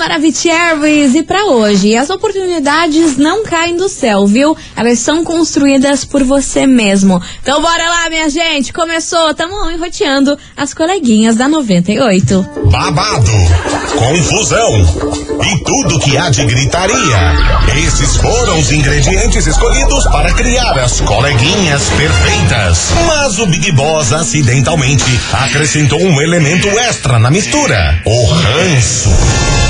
Maravicheries e para hoje, as oportunidades não caem do céu, viu? Elas são construídas por você mesmo. Então bora lá, minha gente. Começou, tamo enroteando as coleguinhas da 98. Babado, confusão e tudo que há de gritaria. Esses foram os ingredientes escolhidos para criar as coleguinhas perfeitas. Mas o Big Boss acidentalmente acrescentou um elemento extra na mistura: o ranço.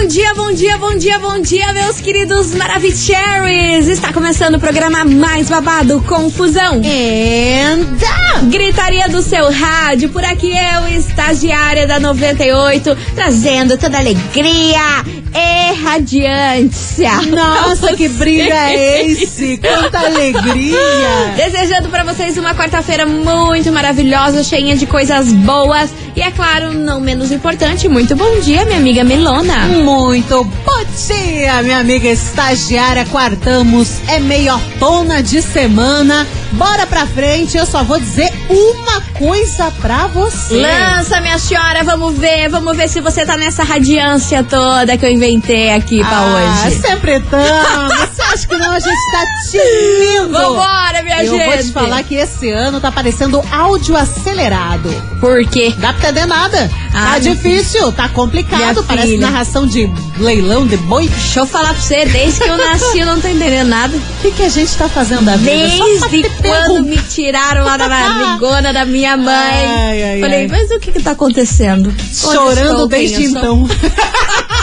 Bom dia, bom dia, bom dia, bom dia, meus queridos Maravicheries! Está começando o programa mais babado, Confusão. Enda! Gritaria do seu rádio, por aqui eu, estagiária da 98, trazendo toda alegria e radiância. Nossa, que brilho é esse? Quanta alegria! Desejando para vocês uma quarta-feira muito maravilhosa, cheia de coisas boas. E é claro, não menos importante, muito bom dia, minha amiga Milona. Muito bom dia, minha amiga estagiária. Quartamos, é meiotona de semana. Bora pra frente, eu só vou dizer uma coisa pra você. Lança, minha senhora, vamos ver, vamos ver se você tá nessa radiância toda que eu inventei aqui pra ah, hoje. sempre estamos. Você acha que não? A gente tá tinindo. Vambora, minha eu gente. vou te falar que esse ano tá parecendo áudio acelerado. Por quê? Dá pra entender nada. Ah, tá difícil, tá complicado. Parece filha. narração de leilão de boi. Deixa eu falar pra você, desde que eu nasci eu não tô entendendo nada. O que, que a gente tá fazendo da vida? Desde quando me tiraram lá da barrigona da minha mãe. Ai, ai, Falei, ai. mas o que que tá acontecendo? Chorando desde então.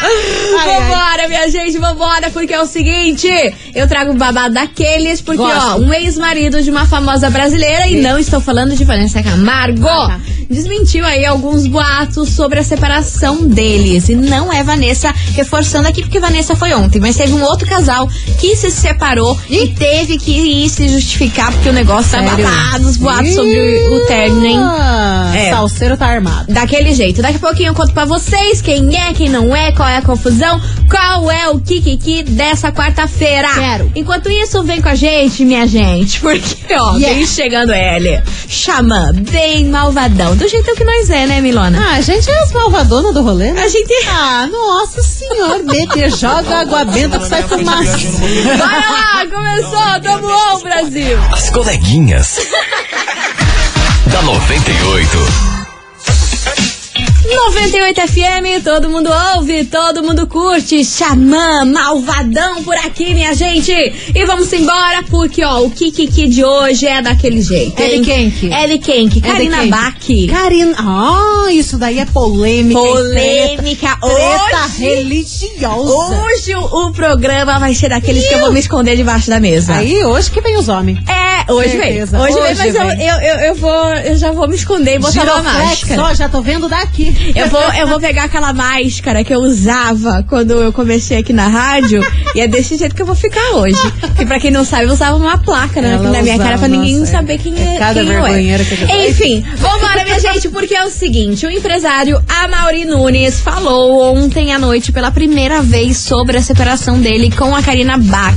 Ai, ai. Vambora, minha gente, vambora, porque é o seguinte, eu trago um babado daqueles, porque, Gosto. ó, um ex-marido de uma famosa brasileira, e não estou falando de Vanessa Camargo, Ah, tá. desmentiu aí alguns boatos sobre a separação deles. E não é Vanessa reforçando aqui, porque Vanessa foi ontem, mas teve um outro casal que se separou e teve que ir se justificar, porque o negócio tá Sério? babado, os boatos sobre o, o término, hein? É. Salseiro tá armado. Daquele jeito. Daqui a pouquinho eu conto pra vocês quem é, quem não é, qual é a confusão, qual é o Kikiki dessa quarta-feira. Quero. Enquanto isso, vem com a gente, minha gente, porque, ó, Yeah. vem chegando ele. Xamã, bem malvadão. Do jeito que nós é, né, Milona? Ah, a gente é as malvadonas do rolê, né? A gente. Ah, nossa senhora, mete, joga água benta que sai fumaça. Vai lá, começou, tamo on, Brasil. As coleguinhas. da 98. 98 FM, todo mundo ouve, todo mundo curte. Xamã, malvadão por aqui, minha gente. E vamos embora, porque, ó, o Kikiki de hoje é daquele jeito. Quem? que? É de Karina? Bach. Karina, ah, isso daí é polêmica. Polêmica. Treta, treta Hoje- religiosa. Hoje o, o programa vai ser daqueles que eu vou me esconder debaixo da mesa. Aí, hoje que vem os homens. É, hoje Certeza. vem. Hoje, Hoje vem, mas eu, vem. eu, eu, eu vou, eu já vou me esconder e botar uma Giroflex, máscara. ó, já tô vendo daqui. Eu vou, eu vou pegar aquela máscara que eu usava quando eu comecei aqui na rádio e é desse jeito que eu vou ficar hoje. Que pra quem não sabe, eu usava uma placa né, na minha usava, cara pra ninguém nossa, saber quem é é, cada quem eu que eu Enfim, vambora, minha gente, porque é o seguinte, o empresário Amaury Nunes falou ontem à noite pela primeira vez sobre a separação dele com a Karina Bach.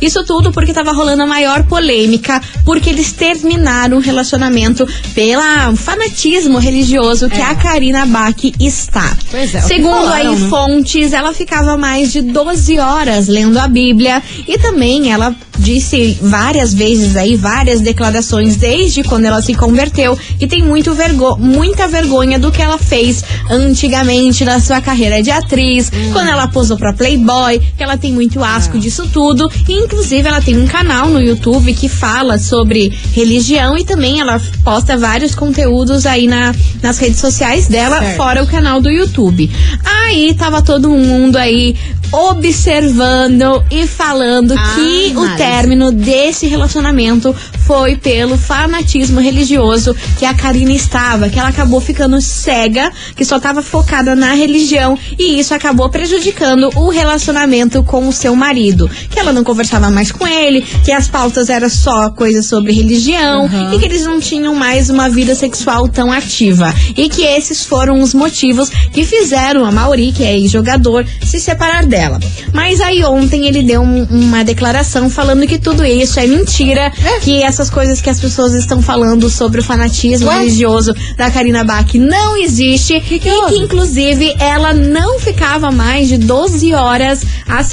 Isso tudo porque tava rolando a maior polêmica, porque eles terminaram o relacionamento pela fanatismo religioso que É. a Karina Bach está. Pois é, Segundo aí né? fontes, ela ficava mais de 12 horas lendo a Bíblia e também ela disse várias vezes aí, várias declarações desde quando ela se converteu, que tem muito vergo muita vergonha do que ela fez antigamente na sua carreira de atriz, Hum. quando ela posou pra Playboy, que ela tem muito asco disso tudo, e inclusive ela tem um canal no YouTube que fala sobre religião e também ela posta vários conteúdos aí na, nas redes sociais dela, Certo. fora o canal do YouTube. Aí tava todo mundo aí observando e falando Ah, que o término desse relacionamento foi pelo fanatismo religioso que a Karina estava, que ela acabou ficando cega, que só estava focada na religião e isso acabou prejudicando o relacionamento com o seu marido, que ela não conversava mais com ele, que as pautas eram só coisas sobre religião e que eles não tinham mais uma vida sexual tão ativa. E que esses foram os motivos que fizeram a Mauri, que é jogador, se separar dela. Mas aí ontem ele deu um- uma declaração falando que tudo isso é mentira, que essas coisas que as pessoas estão falando sobre o fanatismo Ué? religioso da Karina Bach não existe que e que inclusive ela não ficava mais de 12 horas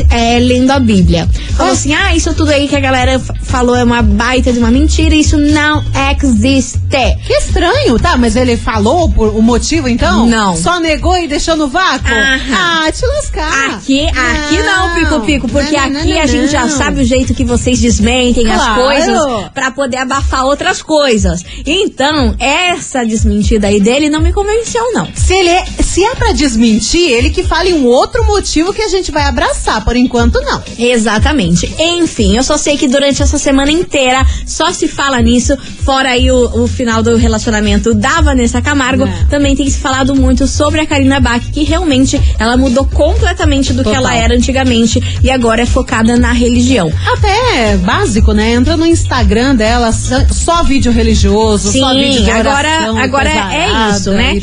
é, lendo a Bíblia. Falou Ué? assim: ah, isso tudo aí que a galera falou é uma baita de uma mentira, isso não existe. Que estranho, tá? Mas ele falou por o motivo, então? Não. Só negou e deixou no vácuo? Aham. Ah, te lascar. Aqui, aqui não, Pico Pico, porque Não, não, aqui não, a gente já sabe o jeito que vocês desmentem as Claro. coisas pra poder abafar outras coisas. Então, essa desmentida aí dele não me convenceu, não. Se, ele é, se é pra desmentir, ele que fale um outro motivo que a gente vai abraçar. Por enquanto, não. Exatamente. Enfim, eu só sei que durante essa semana inteira só se fala nisso. Fora aí o, o final do relacionamento da Vanessa Camargo, É. também tem se falado muito sobre a Karina Bach, que realmente ela mudou completamente do que Total. ela era antigamente e agora é focada na religião. Até básico, né? Entra no Instagram dela, só, vídeo religioso, só vídeo Sim, de agora, oração, agora coisa é isso, né?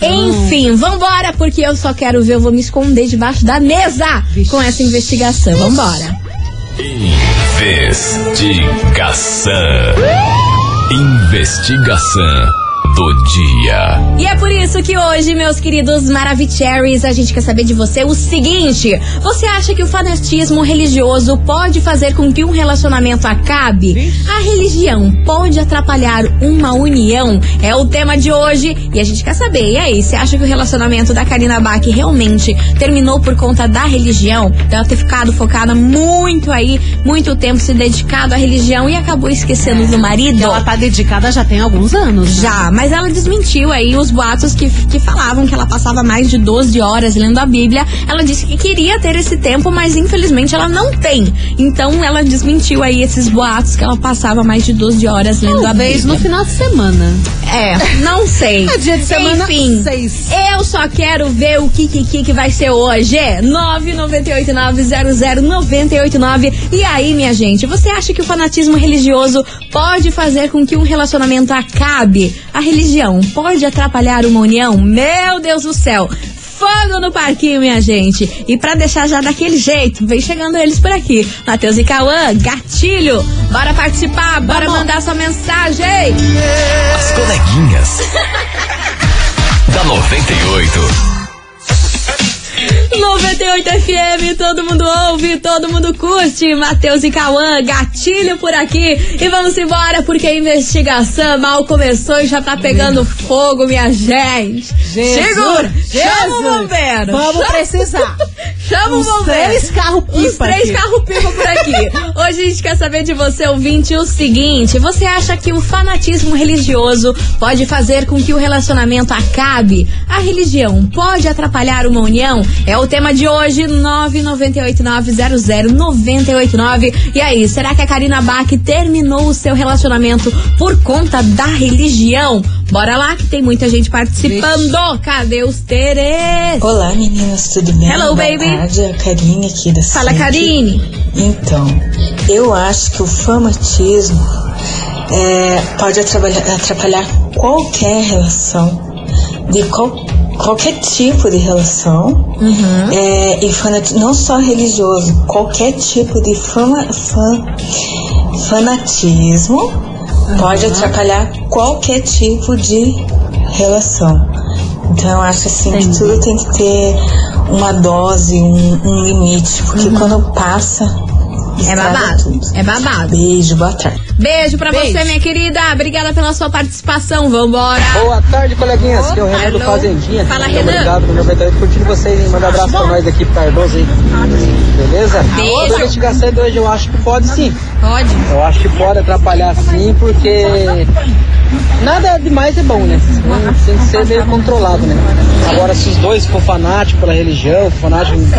Enfim, vambora, porque eu só quero ver, eu vou me esconder debaixo da mesa Vixe. com essa investigação. Vambora. Investigação. Investigação do dia. E é por isso que hoje, meus queridos Maravicheries, a gente quer saber de você o seguinte: você acha que o fanatismo religioso pode fazer com que um relacionamento acabe? A religião pode atrapalhar uma união? É o tema de hoje e a gente quer saber. E aí, você acha que o relacionamento da Karina Bach realmente terminou por conta da religião? Dela ter ficado focada muito aí, muito tempo se dedicado à religião e acabou esquecendo do marido? Ela tá dedicada já tem alguns anos. né? Mas ela desmentiu aí os boatos que, que falavam que ela passava mais de 12 horas lendo a Bíblia. Ela disse que queria ter esse tempo, mas infelizmente ela não tem. Então ela desmentiu aí esses boatos que ela passava mais de 12 horas lendo a Talvez Bíblia. no final de semana. É, não sei. É dia de semana Enfim, seis. eu só quero ver o que, que, que, que vai ser hoje. 998900989. E aí, minha gente, você acha que o fanatismo religioso pode fazer com que um relacionamento acabe? A religião pode atrapalhar uma união? Meu Deus do céu! Fogo no parquinho, minha gente. E pra deixar já daquele jeito, vem chegando eles por aqui. Matheus e Cauã, gatilho. Bora participar, bora Vamos. mandar sua mensagem. As coleguinhas. da 98. 98 FM, todo mundo ouve, todo mundo curte. Matheus e Cauã, gatilho por aqui. E vamos embora, porque a investigação mal começou e já tá pegando fogo, minha gente. Jesus, Segura! Chama o bombeiro! Vamos Chama- precisar. Chama o bombeiro! três carros Os três aqui. carros pipa por aqui. Hoje a gente quer saber de você, ouvinte, o seguinte: você acha que o fanatismo religioso pode fazer com que o relacionamento acabe? A religião pode atrapalhar uma união? É o tema de hoje, 998900989. E aí, será que a Karina Bach terminou o seu relacionamento por conta da religião? Bora lá, que tem muita gente participando. Cadê os Teres? Olá meninas, tudo bem? Hello, Boa baby. tarde, a Karine aqui da Fala. Karine. Então, eu acho que o fanatismo é, pode atrapalhar, atrapalhar qualquer relação, de qual, qualquer tipo de relação, Uhum. é, e fanati- não só religioso, qualquer tipo de fama, fan- fanatismo pode atrapalhar qualquer tipo de relação. Então eu acho assim que tudo tem que ter uma dose, um, um limite, porque quando passa, É babado. tudo. É babado. Beijo, boa tarde. Beijo pra Beijo. você, minha querida. Obrigada pela sua participação. Vambora. Boa tarde, coleguinhas. Aqui é o Renan do. Fazendinha. Fala, Muito Renan. Obrigado por 98. Curtindo vocês, hein? Manda abraço pra nós aqui pro Cardoso aí. Beleza? Beijo. A investigação de hoje eu acho que pode sim. Pode. Eu acho que pode atrapalhar sim, porque nada demais é bom, né? Tem que ser meio controlado, né? Agora, se os dois for fanáticos pela religião, fanático em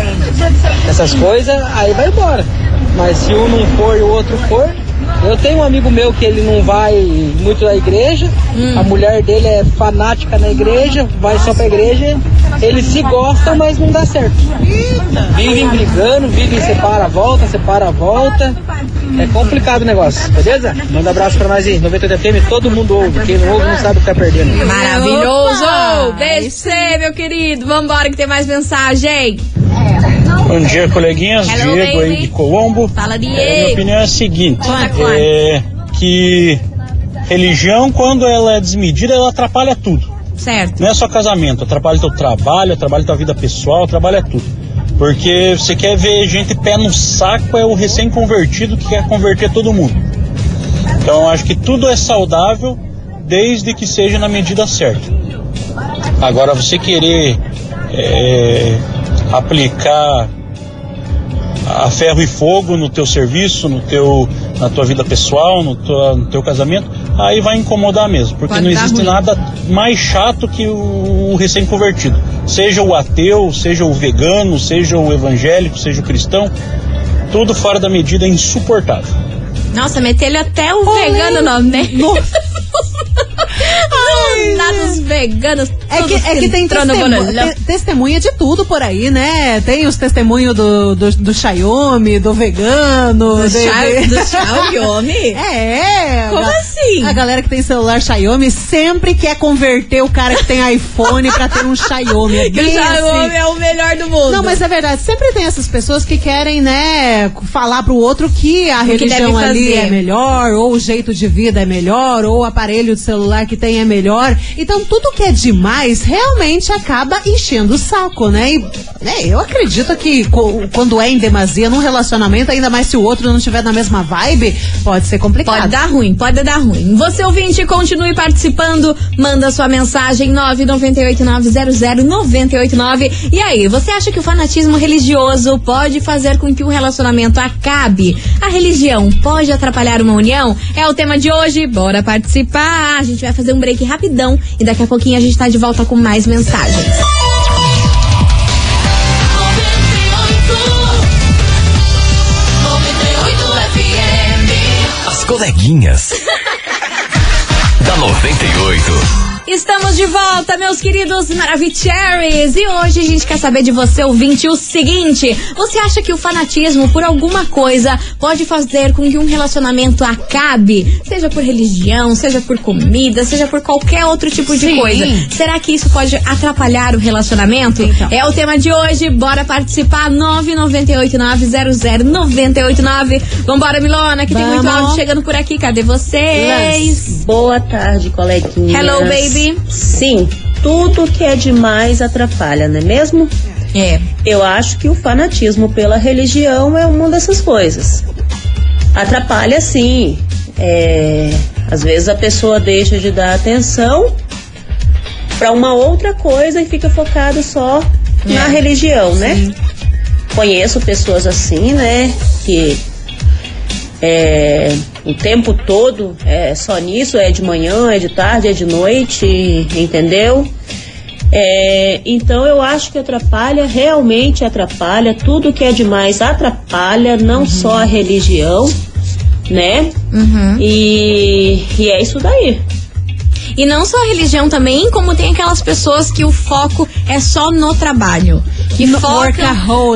essas coisas, aí vai embora. Mas se um não for e o outro for, Eu tenho um amigo meu que ele não vai muito na igreja, a mulher dele é fanática na igreja, vai só pra igreja, eles se gostam, mas não dá certo. Vivem brigando, vivem separa, volta, separa, volta. É complicado o negócio, beleza? Manda um abraço pra nós aí, 98 FM, todo mundo ouve, quem não ouve não sabe o que tá perdendo. Maravilhoso! Opa! Beijo pra você, meu querido. Vambora que tem mais mensagem. Bom dia, coleguinhas. Hello, Diego baby. aí de Colombo. Fala, É, minha Diego. opinião é a seguinte: é que religião, quando ela é desmedida, ela atrapalha tudo. Certo. Não é só casamento, atrapalha teu trabalho, atrapalha tua vida pessoal, atrapalha tudo. Porque você quer ver gente pé no saco, é o recém-convertido que quer converter todo mundo. Então acho que tudo é saudável desde que seja na medida certa. Agora você querer é, aplicar a ferro e fogo no teu serviço, no teu, na tua vida pessoal, no, tua- no teu casamento, aí vai incomodar mesmo, porque Pode não existe ruim. nada mais chato que o, recém-convertido. Seja o ateu, seja o vegano, seja o evangélico, seja o cristão, tudo fora da medida é insuportável. Nossa, meteu até o vegano no nome, né? Do nada os veganos. É que, é que tem testemunha, testemunha de tudo por aí, né? Tem os testemunhos do, do, do Xiaomi, do vegano. Do de- do Xiaomi? É. Como a- assim? A galera que tem celular Xiaomi sempre quer converter o cara que tem iPhone pra ter um Xiaomi. É Que o Xiaomi assim. é o melhor do mundo. Não, mas é verdade. Sempre tem essas pessoas que querem, né, falar pro outro que a que religião deve ali é melhor, ou o jeito de vida é melhor, ou o aparelho de celular que tem é melhor. Então, tudo que é demais realmente acaba enchendo o saco, né? E, né, eu acredito que quando é em demasia num relacionamento, ainda mais se o outro não estiver na mesma vibe, pode ser complicado. Pode dar ruim, pode dar ruim. Você ouvinte, continue participando, manda sua mensagem 998900989. E aí, você acha que o fanatismo religioso pode fazer com que um relacionamento acabe? A religião pode atrapalhar uma união? É o tema de hoje, bora participar. A gente vai fazer um break rapidão e daqui a pouquinho a gente tá de volta com mais mensagens. As coleguinhas. Da 98. Estamos de volta, meus queridos Maravicheries! E hoje a gente quer saber de você, ouvinte, o seguinte: você acha que o fanatismo por alguma coisa pode fazer com que um relacionamento acabe? Seja por religião, seja por comida, seja por qualquer outro tipo de Sim. coisa. Será que isso pode atrapalhar o relacionamento? Então. É o tema de hoje, bora participar! 998900989. Vambora, Milona, que tem muito Vamos. áudio chegando por aqui. Cadê vocês? Boa tarde, coleguinhas. Hello, baby. Sim, tudo que é demais atrapalha, não é mesmo? É. Eu acho que o fanatismo pela religião é uma dessas coisas. Atrapalha sim. É, às vezes a pessoa deixa de dar atenção para uma outra coisa e fica focado só na religião, né? Conheço pessoas assim, né? Que é, o tempo todo é só nisso, é de manhã, é de tarde, é de noite, entendeu? É, então eu acho que atrapalha, realmente atrapalha, tudo que é demais atrapalha, não só a religião, né? E, e é isso daí. E não só a religião também, como tem aquelas pessoas que o foco é só no trabalho. Que foca,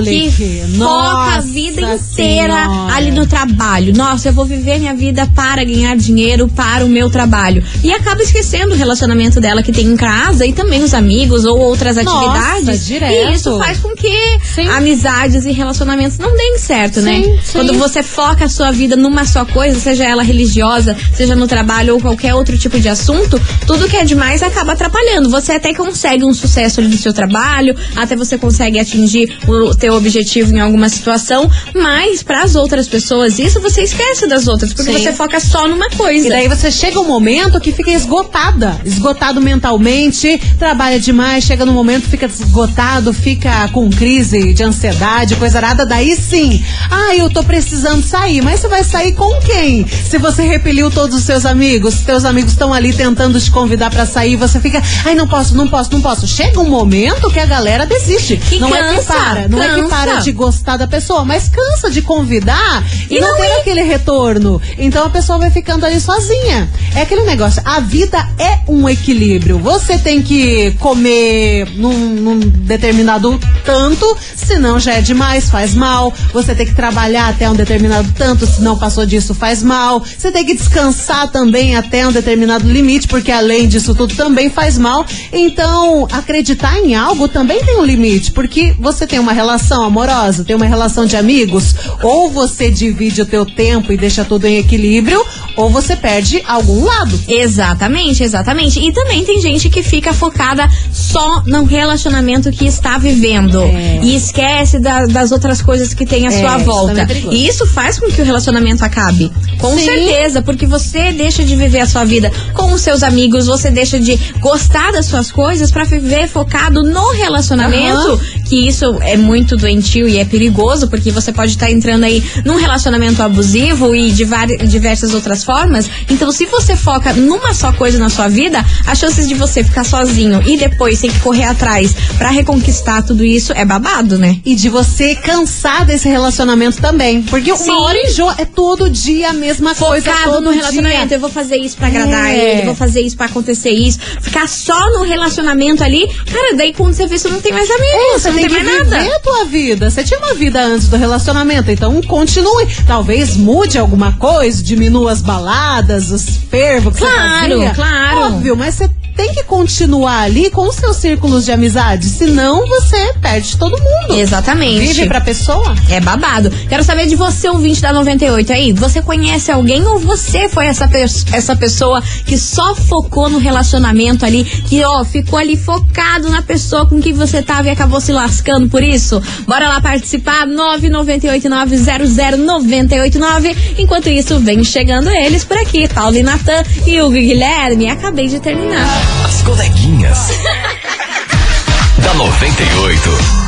que foca a vida inteira Senhora. ali no trabalho. Nossa, eu vou viver minha vida para ganhar dinheiro para o meu trabalho. E acaba esquecendo o relacionamento dela que tem em casa e também os amigos ou outras Nossa, atividades. direto. E isso faz com que Sim. amizades e relacionamentos não deem certo, né? Sim, sim. Quando você foca a sua vida numa só coisa, seja ela religiosa, seja no trabalho ou qualquer outro tipo de assunto, tudo que é demais acaba atrapalhando. Você até consegue um sucesso ali no seu trabalho, até você consegue atingir o teu objetivo em alguma situação, mas para as outras pessoas, isso você esquece das outras, porque Sim. você foca só numa coisa. E daí você chega um momento que fica esgotada, esgotado mentalmente, trabalha demais, chega no momento, fica esgotado, fica com crise de ansiedade, coisa nada. Daí sim, ah, eu tô precisando sair, mas você vai sair com quem? Se você repeliu todos os seus amigos, teus amigos estão ali tentando te convidar pra sair, você fica, ai, não posso, não posso, não posso. Chega um momento que a galera desiste. Não é que cansa, para, não é que cansa. para de gostar da pessoa, mas cansa de convidar e, E não, não ter ir. aquele retorno. Então a pessoa vai ficando ali sozinha. É aquele negócio, a vida é um equilíbrio. Você tem que comer num, num determinado tanto, senão já é demais, faz mal. Você tem que trabalhar até um determinado tanto, se não passou disso, faz mal. Você tem que descansar também até um determinado limite, porque além disso tudo também faz mal. Então, acreditar em algo também tem um limite, porque você tem uma relação amorosa, tem uma relação de amigos, ou você divide o teu tempo e deixa tudo em equilíbrio, ou você perde algum lado. Exatamente, exatamente. E também tem gente que fica focada só no relacionamento que está vivendo. É. E esquece da- das outras coisas que tem à É, sua isso também volta. é perigoso. e isso faz com que o relacionamento acabe. Com Sim. certeza, porque você deixa de viver a sua vida com os seus amigos, você deixa de gostar das suas coisas pra viver focado no relacionamento. Aham. Que isso é muito doentio e é perigoso, porque você pode estar entrando aí num relacionamento abusivo e de diversas outras formas. Então, se você foca numa só coisa na sua vida, as chances de você ficar sozinho e depois ter que correr atrás pra reconquistar tudo isso é babado, né? E de você cansar desse relacionamento também. Porque Sim. uma hora enjoa, é todo dia a mesma coisa. Focado todo no relacionamento, dia. eu vou fazer isso pra agradar É. ele, vou fazer isso pra acontecer isso. Ficar só no relacionamento ali, cara, daí quando você vê, você não tem mais amigos, É, você não tem tem que mais viver nada. a tua vida. Você tinha uma vida antes do relacionamento, então continue. Talvez mude alguma coisa, diminua as baladas, os fervos que Claro, você fazia. claro. Óbvio, mas você tem que continuar ali com os seus círculos de amizade, senão você perde todo mundo. Exatamente. Vive pra pessoa. É babado. Quero saber de você, ouvinte da 98 aí. Você conhece alguém ou você foi essa, pe essa pessoa que só focou no relacionamento ali, que ó, ficou ali focado na pessoa com quem você tava e acabou se lascando por isso? Bora lá participar, 998900989. Enquanto isso, vem chegando eles por aqui, Paulo e Natan e o Guilherme. Acabei de terminar. As coleguinhas. da 98.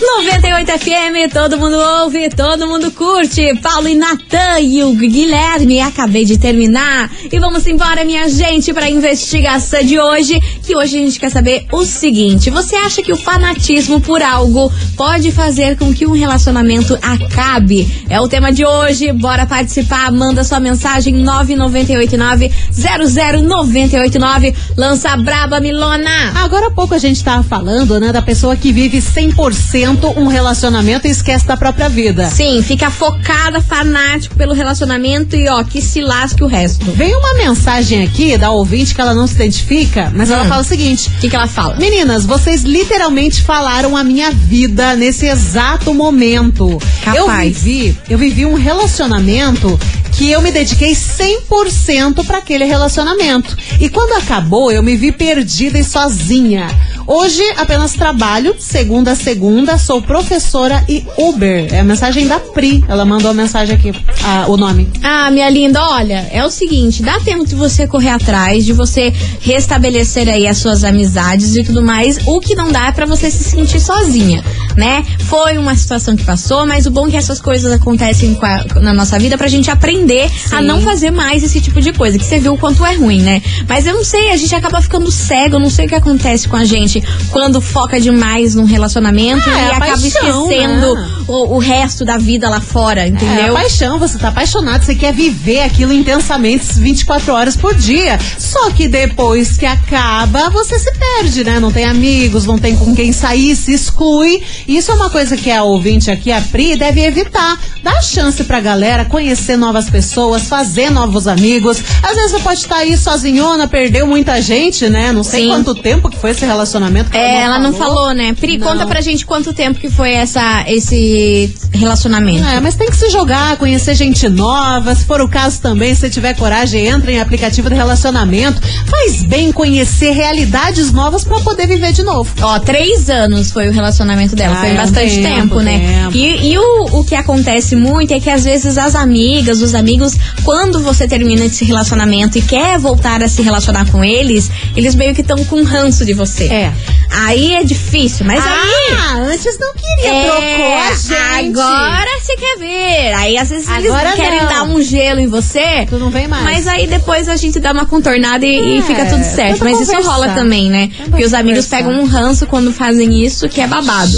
98 FM, todo mundo ouve, todo mundo curte. Paulo e Natan e o Guilherme, acabei de terminar. E vamos embora, minha gente, para a investigação de hoje. Que hoje a gente quer saber o seguinte: você acha que o fanatismo por algo pode fazer com que um relacionamento acabe? É o tema de hoje. Bora participar, manda sua mensagem 9989-00989. Lança braba, Milona. Agora há pouco a gente tava falando, né, da pessoa que vive 100% um relacionamento e esquece da própria vida. Sim, fica focada, fanático pelo relacionamento e ó, que se lasque o resto. Vem uma mensagem aqui da ouvinte que ela não se identifica, mas ela Hum. Fala o seguinte: que, que ela fala? Meninas, vocês literalmente falaram a minha vida nesse exato momento. Capaz. Eu vivi, eu vivi um relacionamento que eu me dediquei 100% para aquele relacionamento. E quando acabou, eu me vi perdida e sozinha. Hoje apenas trabalho, segunda a segunda, sou professora e Uber. É a mensagem da Pri. Ela mandou a mensagem aqui, ah, o nome. Ah, minha linda, olha, é o seguinte, dá tempo de você correr atrás, de você restabelecer aí as suas amizades e tudo mais. O que não dá é pra você se sentir sozinha, né? Foi uma situação que passou, mas o bom é que essas coisas acontecem a- na nossa vida pra gente aprender a não fazer mais esse tipo de coisa, que você viu o quanto é ruim, né? Mas eu não sei, a gente acaba ficando cego, eu não sei o que acontece com a gente quando foca demais num relacionamento Ah, e é acaba paixão, esquecendo né? o, o resto da vida lá fora, É, entendeu? a paixão, você tá apaixonado, você quer viver aquilo intensamente 24 horas por dia. Só que depois que acaba, você se perde, né? Não tem amigos, não tem com quem sair, se exclui. Isso é uma coisa que a ouvinte aqui, a Pri, deve evitar. Dá chance pra galera conhecer novas pessoas, fazer novos amigos. Às vezes você pode estar aí sozinhona, perdeu muita gente, né? Não sei Sim. quanto tempo que foi esse relacionamento. Que É, ela não falou, né? Pri, Não. conta pra gente quanto tempo que foi essa, esse relacionamento. É, mas tem que se jogar, conhecer gente nova. Se for o caso também, se tiver coragem, entra em aplicativo de relacionamento. Faz bem conhecer realidades novas pra poder viver de novo. Ó, três anos foi o relacionamento dela, Ah, foi é bastante tempo, tempo, né? tempo. E, e o, o que acontece muito é que às vezes as amigas, os amigos, quando você termina esse relacionamento e quer voltar a se relacionar com eles, eles meio que estão com ranço de você. É. sea. Aí é difícil, mas aí. Ah, antes não queria, É, trocou a gente. agora você quer ver. Aí às vezes Agora eles querem não. dar um gelo em você. Tu não vem mais. Mas aí depois a gente dá uma contornada e, e É, fica tudo certo. Mas isso rola também, né? Tenta Porque os amigos pegam um ranço quando fazem isso, que é babado.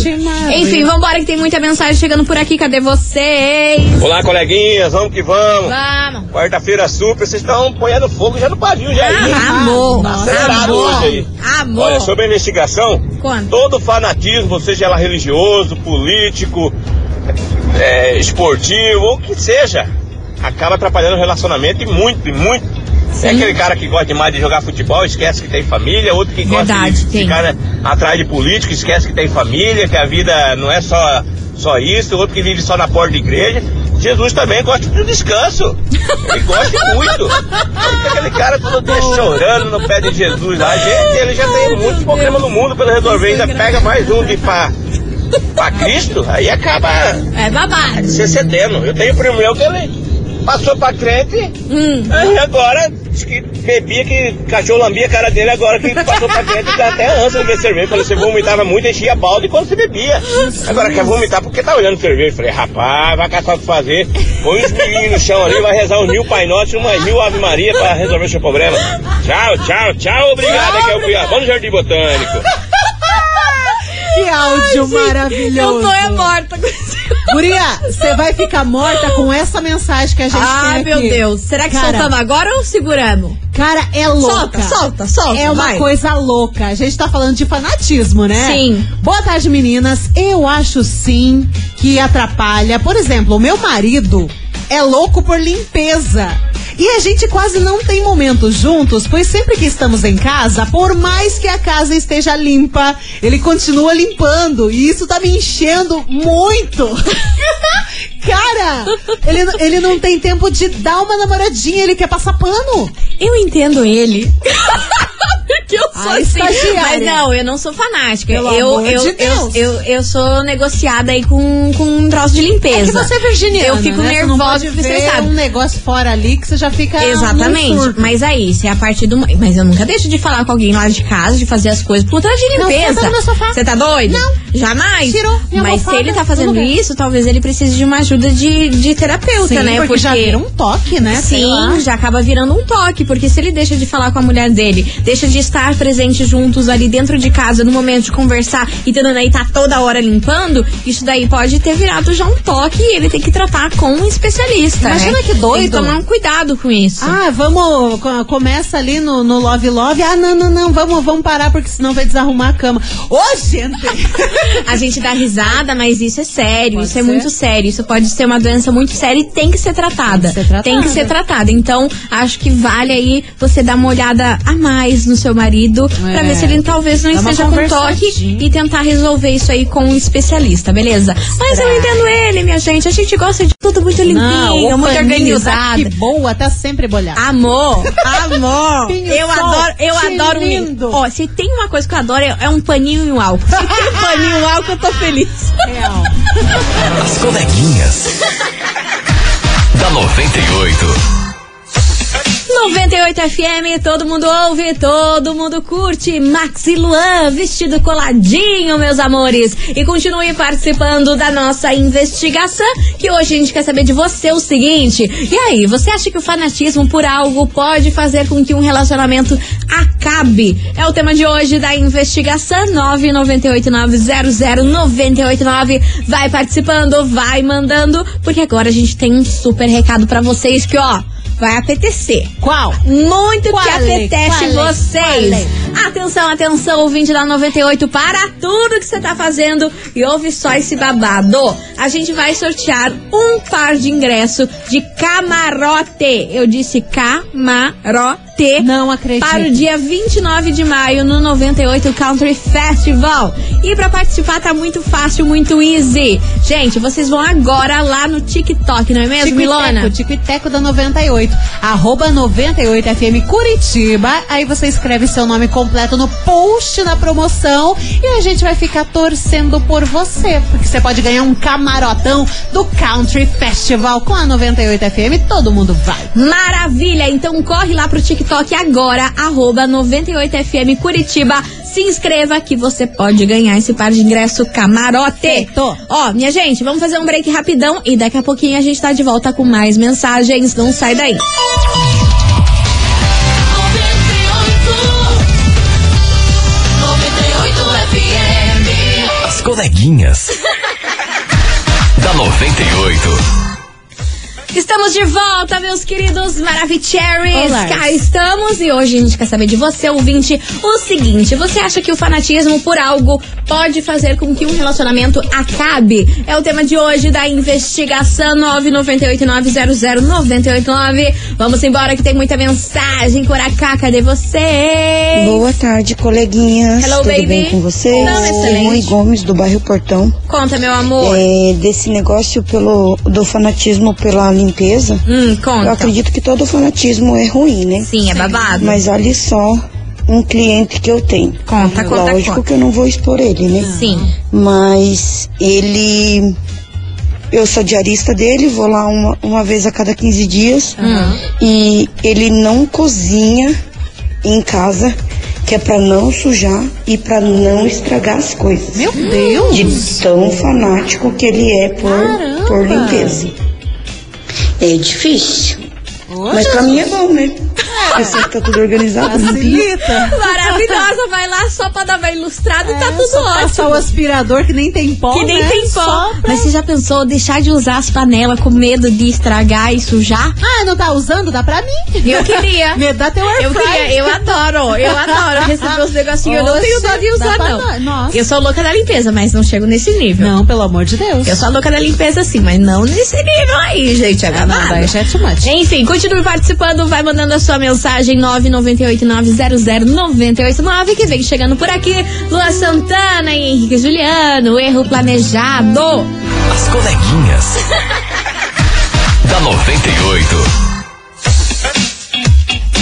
Enfim, vambora que tem muita mensagem chegando por aqui. Cadê vocês? Olá, coleguinhas, vamos que vamos. Vamos. Quarta-feira super, vocês estão ponhando fogo já no pavio já aí. hein? Amor, Acelerado amor, hoje aí. amor. Olha, sobre a investigação, Quanto? todo fanatismo, seja ela religioso, político, é, esportivo, ou o que seja, acaba atrapalhando o relacionamento e muito, e muito. É aquele cara que gosta demais de jogar futebol, esquece que tem família, outro que gosta Verdade, de tem. ficar né, atrás de político, esquece que tem família, que a vida não é só, só isso, outro que vive só na porta da igreja. Jesus também gosta do descanso. Ele gosta muito. Aquele cara todo dia chorando no pé de Jesus lá. Gente, ele já tem muitos problemas no mundo para resolver. Ainda pega mais um de pra, pra Cristo, aí acaba É babado. se cedendo. Eu tenho primo meu que ele passou pra crente, Hum. aí agora diz que bebia, que cachorro lambia a cara dele, agora que passou pra crente, dá até ânsia de ver cerveja. Quando você vomitava muito, enchia balde quando você bebia. Agora quer vomitar porque tá olhando cerveja. Falei, rapaz, vai caçar o que fazer. Põe os meninos no chão ali, vai rezar um mil Pai Nosso e uma mil Ave Maria pra resolver o seu problema. Tchau, tchau, tchau, obrigado. Aqui é o Cuiabá no Jardim Botânico. Que áudio maravilhoso. Eu tô é morta com isso. Guria, você vai ficar morta com essa mensagem que a gente Ai, tem aqui. meu Deus. Será que Cara, soltamos agora ou seguramos? Cara, é louca. Solta, solta, solta, É uma vai. coisa louca. A gente tá falando de fanatismo, né? Sim. Boa tarde, meninas. Eu acho sim que atrapalha. Por exemplo, o meu marido é louco por limpeza. E a gente quase não tem momentos juntos, pois sempre que estamos em casa, por mais que a casa esteja limpa, ele continua limpando. E isso tá me enchendo muito. Cara, ele, ele não tem tempo de dar uma namoradinha, ele quer passar pano. Eu entendo ele. Eu sou A assim. Mas não, eu não sou fanática. Pelo eu, eu, de eu, eu, eu sou negociada aí com, com um troço de limpeza. É que você é virginiana, Eu fico né? Nervosa pode e fico ver estressada. um negócio fora ali que você já fica Exatamente. Mas aí, se é a partir do. Mas eu nunca deixo de falar com alguém lá de casa, de fazer as coisas por trás de limpeza. sofá. Você tá doido? Não. Jamais. Tirou Mas se ele tá do fazendo isso, talvez ele precise de uma ajuda de, de terapeuta, Sim, né? porque, já vira um toque, né? Sim, já acaba virando um toque, porque se ele deixa de falar com a mulher dele, deixa de estar presente juntos ali dentro de casa no momento de conversar e tendo aí tá toda hora limpando, isso daí pode ter virado já um toque e ele tem que tratar com um especialista. Imagina né? que doido. Tem que tomar um cuidado com isso. Ah, vamos. co- Começa ali no, no Love Love. Ah, não, não, não. Vamos, vamos parar, porque senão vai desarrumar a cama. Ô, gente! A gente dá risada, mas isso é sério, Pode isso é ser. muito sério. Isso pode ser uma doença muito séria e tem que ser tratada. Tem que ser tratada. Tem que ser tratada. Então, acho que vale aí você dar uma olhada a mais no seu marido pra É. ver se ele talvez não Dá esteja com toque e tentar resolver isso aí com um especialista, beleza? Mas eu entendo ele, minha gente. A gente gosta de tudo muito limpinho, Não, muito paninho organizado. tá que boa, tá sempre bolhado. Amor, amor. Pinho eu sol, adoro, eu adoro lindo. um. Ó, se tem uma coisa que eu adoro é, é um paninho e um álcool. Se tem um paninho um álcool, eu tô feliz. Real. As coleguinhas. da 98. 98 FM, todo mundo ouve, todo mundo curte. Max e Luan, vestido coladinho, meus amores. E continue participando da nossa investigação, que hoje a gente quer saber de você o seguinte. E aí, você acha que o fanatismo por algo pode fazer com que um relacionamento acabe? É o tema de hoje da investigação 998900989. Vai participando, vai mandando, porque agora a gente tem um super recado pra vocês que, ó, vai apetecer. Qual? Muito Qual que apetece Qual vocês. Atenção, atenção, ouvinte da 98, para tudo que você tá fazendo e ouve só esse babado. A gente vai sortear um par de ingresso de camarote. Eu disse camarote. Não acredito. Para o dia 29 de maio no 98 Country Festival. E para participar tá muito fácil, muito easy. Gente, vocês vão agora lá no TikTok, não é mesmo, Milona? Tico Teco, Tico e Teco da 98. Arroba 98FM Curitiba. Aí você escreve seu nome completo no post da promoção e a gente vai ficar torcendo por você. Porque você pode ganhar um camarotão do Country Festival com a 98FM. Todo mundo vai. Maravilha! Então corre lá pro TikTok agora, arroba 98FM Curitiba. Se inscreva que você pode ganhar esse par de ingresso camarote. Feito. Ó, minha gente, vamos fazer um break rapidão e daqui a pouquinho a gente tá de volta com mais mensagens. Não sai daí. As coleguinhas. da 98. Estamos de volta, meus queridos Maravicheries. Cá estamos e hoje a gente quer saber de você, ouvinte, o seguinte: você acha que o fanatismo por algo pode fazer com que um relacionamento acabe? É o tema de hoje da investigação 998900989. Vamos embora que tem muita mensagem por acá. Cadê você? Boa tarde, coleguinhas. Hello, Tudo baby. bem com vocês? Não, excelente. Rui Gomes, do bairro Portão. Conta, meu amor. É, desse negócio pelo, do fanatismo pela limpeza, Hum, eu acredito que todo fanatismo é ruim, né? Sim, é babado. Mas olha só um cliente que eu tenho. Conta, conta, Lógico conta. que eu não vou expor ele, né? Sim. Mas ele. Eu sou diarista dele, vou lá uma, uma vez a cada 15 dias. E ele não cozinha em casa, que é pra não sujar e pra não estragar as coisas. Meu Deus! De tão fanático que ele é por, por limpeza. É difícil. Mas pra mim é bom, né? Sempre tá tudo organizado. Facilita. Maravilhosa, vai lá só pra dar uma ilustrada e tá É, tudo só ótimo. passar o aspirador que nem tem pó, Que nem né? tem pó. Só pra- Mas você já pensou deixar de usar as panelas com medo de estragar e sujar? Ah, não tá usando? Dá pra mim. Eu queria. Me dá teu air Eu queria, eu adoro, eu adoro receber os negocinhos. Eu não tenho dó de usar, não. Nossa. Eu sou louca da limpeza, mas não chego nesse nível. Não, pelo amor de Deus. Eu sou louca da limpeza sim, mas não nesse nível aí, gente. É Ah, não, babado. daí já é too much. Enfim, continue participando, vai mandando a sua mensagem 998900989 que vem chegando por aqui. Lua Santana e Henrique Juliano, erro planejado. As coleguinhas. da 98.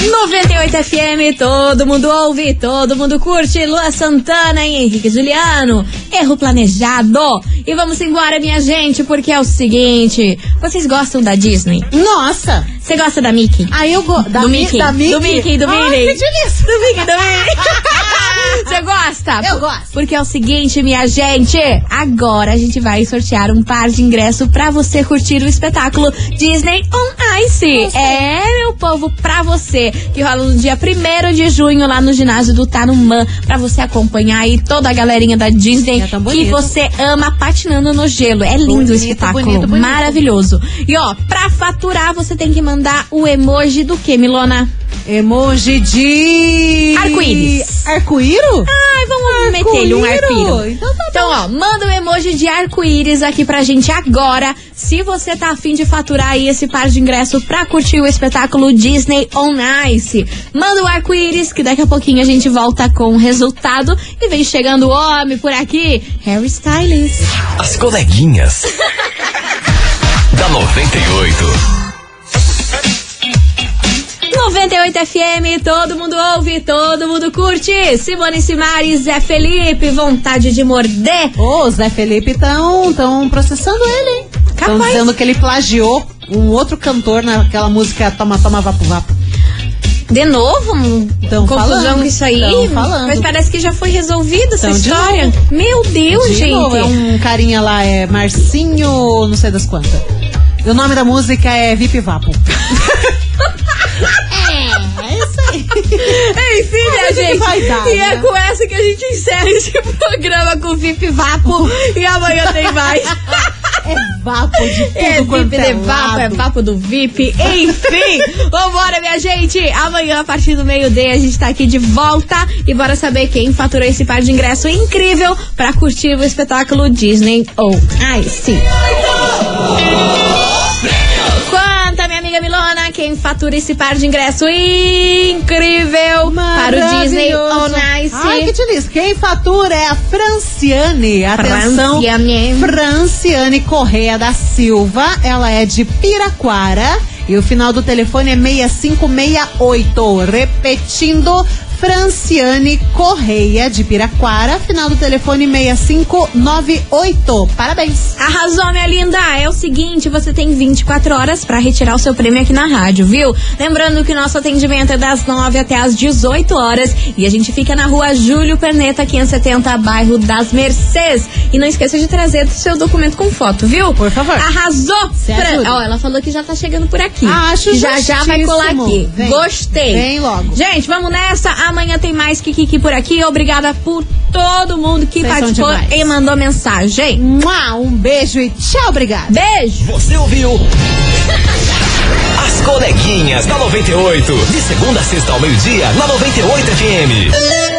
98 FM, todo mundo ouve, todo mundo curte. Lua Santana e Henrique Juliano, erro planejado. E vamos embora, minha gente, porque é o seguinte: vocês gostam da Disney? Nossa! Você gosta da Mickey? Ah, eu gosto. do Mickey, Da Mickey? do Mickey, do Ai, Minnie. que delícia. Do Mickey, do Minnie. Você gosta? Eu gosto. Porque é o seguinte, minha gente. Agora a gente vai sortear um par de ingresso pra você curtir o espetáculo Disney on Ice. É, meu povo, pra você. Que rola no dia 1 de junho lá no ginásio do Tarumã. Pra você acompanhar aí toda a galerinha da Disney É que você ama patinando no gelo. É lindo Bonito, o espetáculo. bonito, bonito. Maravilhoso. E ó, pra faturar você tem que mandar o emoji do que, Milona? Emoji de. Arco-íris. Arco-íro? Ai, vamos meter-lhe um Arco-íro. arco-íris. Então tá Então, ó, manda o emoji de arco-íris aqui pra gente agora. Se você tá afim de faturar aí esse par de ingresso pra curtir o espetáculo Disney on Ice, manda o arco-íris que daqui a pouquinho a gente volta com o resultado. E vem chegando o homem por aqui, Harry Styles. As coleguinhas. da 98. 98 FM, todo mundo ouve, todo mundo curte. Simone Simares, Zé Felipe, vontade de morder. Ô, o Zé Felipe estão tão processando ele, hein? Estão dizendo que ele plagiou um outro cantor naquela música Toma, Toma, Vapo, Vapo. De novo? Tão confusão falando, com isso aí? tão. Mas parece que já foi resolvida essa Tão de história. novo. Meu Deus, De gente. novo, é um carinha lá, é Marcinho, não sei das quantas. O nome da música é Vip Vapo. é, é isso aí. Enfim, minha que gente. vai dar, e é né? com essa que a gente encerra esse programa com VIP Vapo. e amanhã tem mais. É vapo de tudo É VIP é de Vapo, é. Vapo do VIP. Enfim, vambora, minha gente. Amanhã, a partir do meio-dia, a gente tá aqui de volta. E bora saber quem faturou esse par de ingresso incrível pra curtir o espetáculo Disney ou Ice. Amiga Milona, quem fatura esse par de ingresso incrível para o Disney on Ice. Ai, que delícia. Quem fatura é a Franciane. Atenção. Franciane. Franciane Correia da Silva. Ela é de Piraquara. E o final do telefone é 6568. Repetindo, Franciane Correia, de Piraquara, final do telefone 6598. Parabéns. Arrasou, minha linda! É o seguinte, você tem 24 horas pra retirar o seu prêmio aqui na rádio, viu? Lembrando que o nosso atendimento é das 9 até as 18 horas e a gente fica na rua Júlio Perneta, 570, bairro das Mercês. E não esqueça de trazer o seu documento com foto, viu? Por favor. Arrasou! Fran- ajuda. Ó, ela falou que já tá chegando por aqui. Acho Já já vai colar aqui. Vem. Gostei. Vem logo. Gente, vamos nessa. Amanhã tem mais Kikiki por aqui. Obrigada por todo mundo que Vocês participou e mandou mensagem. Mua, Um beijo e tchau, obrigada. Beijo! Você ouviu? As coleguinhas da 98. De segunda a sexta ao meio-dia, na 98 FM.